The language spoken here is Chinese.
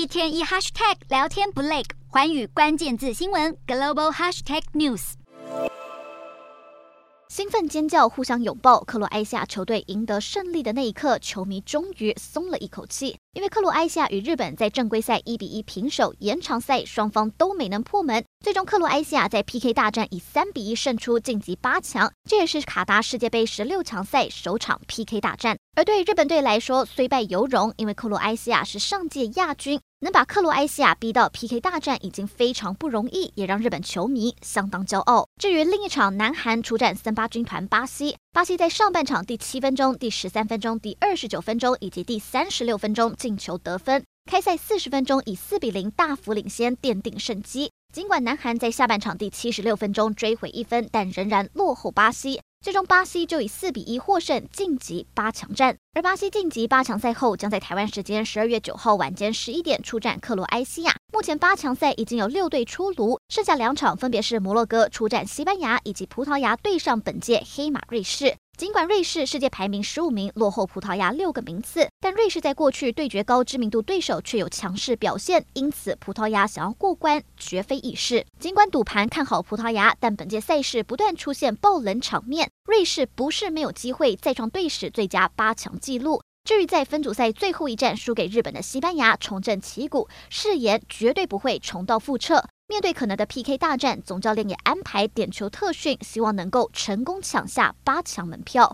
一天一 hashtag 聊天不累，寰宇关键字新闻 global hashtag news。兴奋尖叫，互相拥抱。克罗埃西亚球队赢得胜利的那一刻，球迷终于松了一口气，因为克罗埃西亚与日本在正规赛一比一平手，延长赛双方都没能破门。最终，克罗埃西亚在 PK 大战以三比一胜出，晋级八强。这也是卡达世界杯十六强赛首场 PK 大战。而对日本队来说，虽败犹荣，因为克罗埃西亚是上届亚军。能把克罗埃西亚逼到 PK 大战已经非常不容易，也让日本球迷相当骄傲。至于另一场，南韩出战三八军团巴西，巴西在上半场第七分钟、第十三分钟、第二十九分钟以及第三十六分钟进球得分，开赛四十分钟以四比零大幅领先，奠定胜机。尽管南韩在下半场第七十六分钟追回一分，但仍然落后巴西。最终，巴西就以四比一获胜，晋级八强战。而巴西晋级八强赛后，将在台湾时间十二月九号晚间十一点出战克罗埃西亚。目前八强赛已经有六队出炉，剩下两场分别是摩洛哥出战西班牙，以及葡萄牙对上本届黑马瑞士。尽管瑞士世界排名十五名，落后葡萄牙六个名次，但瑞士在过去对决高知名度对手却有强势表现，因此葡萄牙想要过关绝非易事。尽管赌盘看好葡萄牙，但本届赛事不断出现爆冷场面，瑞士不是没有机会再创队史最佳八强纪录。至于在分组赛最后一战输给日本的西班牙，重振旗鼓，誓言绝对不会重蹈覆辙。面对可能的 PK 大战，总教练也安排点球特训，希望能够成功抢下八强门票。